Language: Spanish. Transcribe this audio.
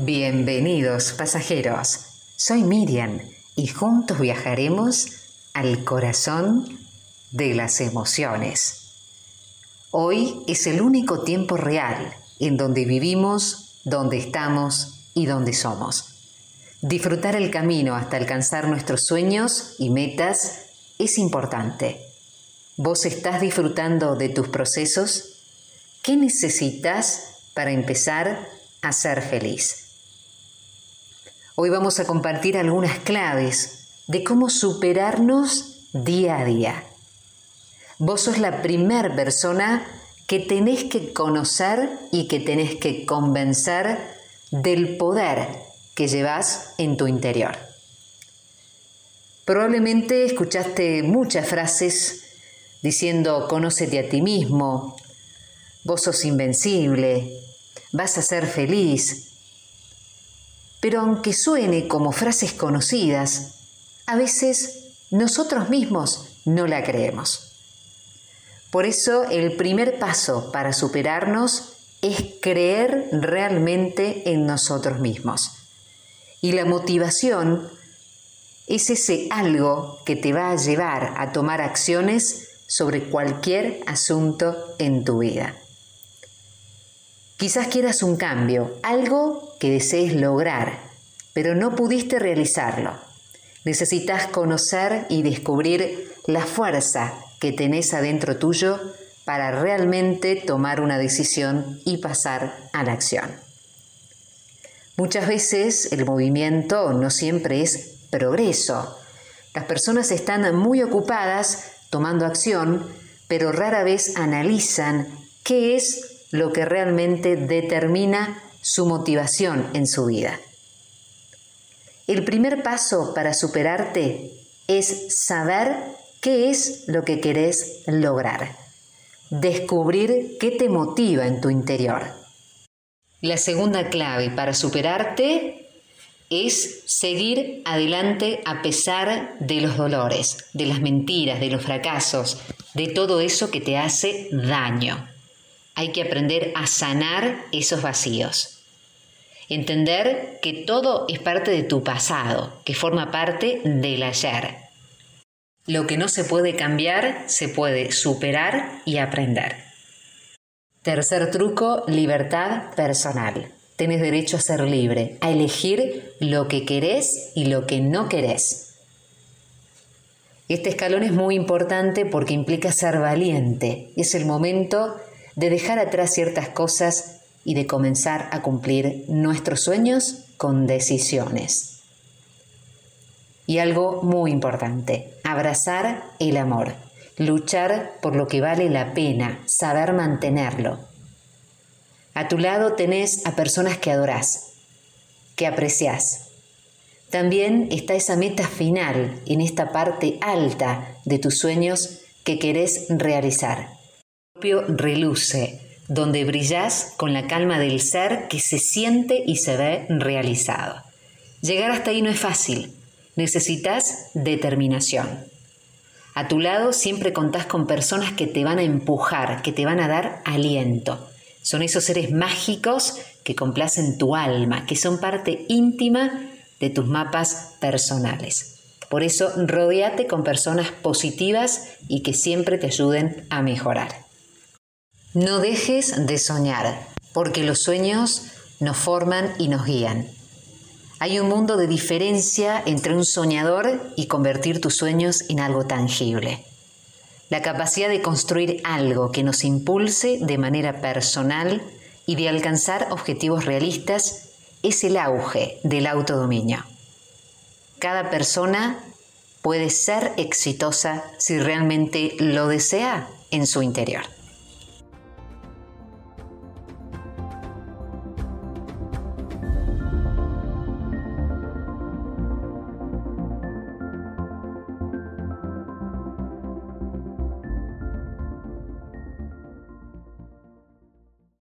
Bienvenidos pasajeros, soy Miriam y juntos viajaremos al corazón de las emociones. Hoy es el único tiempo real en donde vivimos, donde estamos y donde somos. Disfrutar el camino hasta alcanzar nuestros sueños y metas es importante. ¿Vos estás disfrutando de tus procesos? ¿Qué necesitas para empezar a ser feliz? Hoy vamos a compartir algunas claves de cómo superarnos día a día. Vos sos la primer persona que tenés que conocer y que tenés que convencer del poder que llevas en tu interior. Probablemente escuchaste muchas frases diciendo conócete a ti mismo, vos sos invencible, vas a ser feliz, pero aunque suene como frases conocidas, a veces nosotros mismos no la creemos. Por eso el primer paso para superarnos es creer realmente en nosotros mismos. Y la motivación es ese algo que te va a llevar a tomar acciones sobre cualquier asunto en tu vida. Quizás quieras un cambio, algo que desees lograr, pero no pudiste realizarlo. Necesitas conocer y descubrir la fuerza que tenés adentro tuyo para realmente tomar una decisión y pasar a la acción. Muchas veces el movimiento no siempre es progreso. Las personas están muy ocupadas tomando acción, pero rara vez analizan qué es lo que realmente determina su motivación en su vida. El primer paso para superarte es saber qué es lo que querés lograr, descubrir qué te motiva en tu interior. La segunda clave para superarte es seguir adelante a pesar de los dolores, de las mentiras, de los fracasos, de todo eso que te hace daño hay que aprender a sanar esos vacíos. Entender que todo es parte de tu pasado, que forma parte del ayer. Lo que no se puede cambiar, se puede superar y aprender. Tercer truco, libertad personal. Tienes derecho a ser libre, a elegir lo que querés y lo que no querés. Este escalón es muy importante porque implica ser valiente. Es el momento de dejar atrás ciertas cosas y de comenzar a cumplir nuestros sueños con decisiones. Y algo muy importante, abrazar el amor, luchar por lo que vale la pena, saber mantenerlo. A tu lado tenés a personas que adorás, que apreciás. También está esa meta final en esta parte alta de tus sueños que querés realizar reluce, donde brillas con la calma del ser que se siente y se ve realizado. Llegar hasta ahí no es fácil, necesitas determinación. A tu lado siempre contás con personas que te van a empujar, que te van a dar aliento. Son esos seres mágicos que complacen tu alma, que son parte íntima de tus mapas personales. Por eso, rodeate con personas positivas y que siempre te ayuden a mejorar. No dejes de soñar, porque los sueños nos forman y nos guían. Hay un mundo de diferencia entre un soñador y convertir tus sueños en algo tangible. La capacidad de construir algo que nos impulse de manera personal y de alcanzar objetivos realistas es el auge del autodominio. Cada persona puede ser exitosa si realmente lo desea en su interior.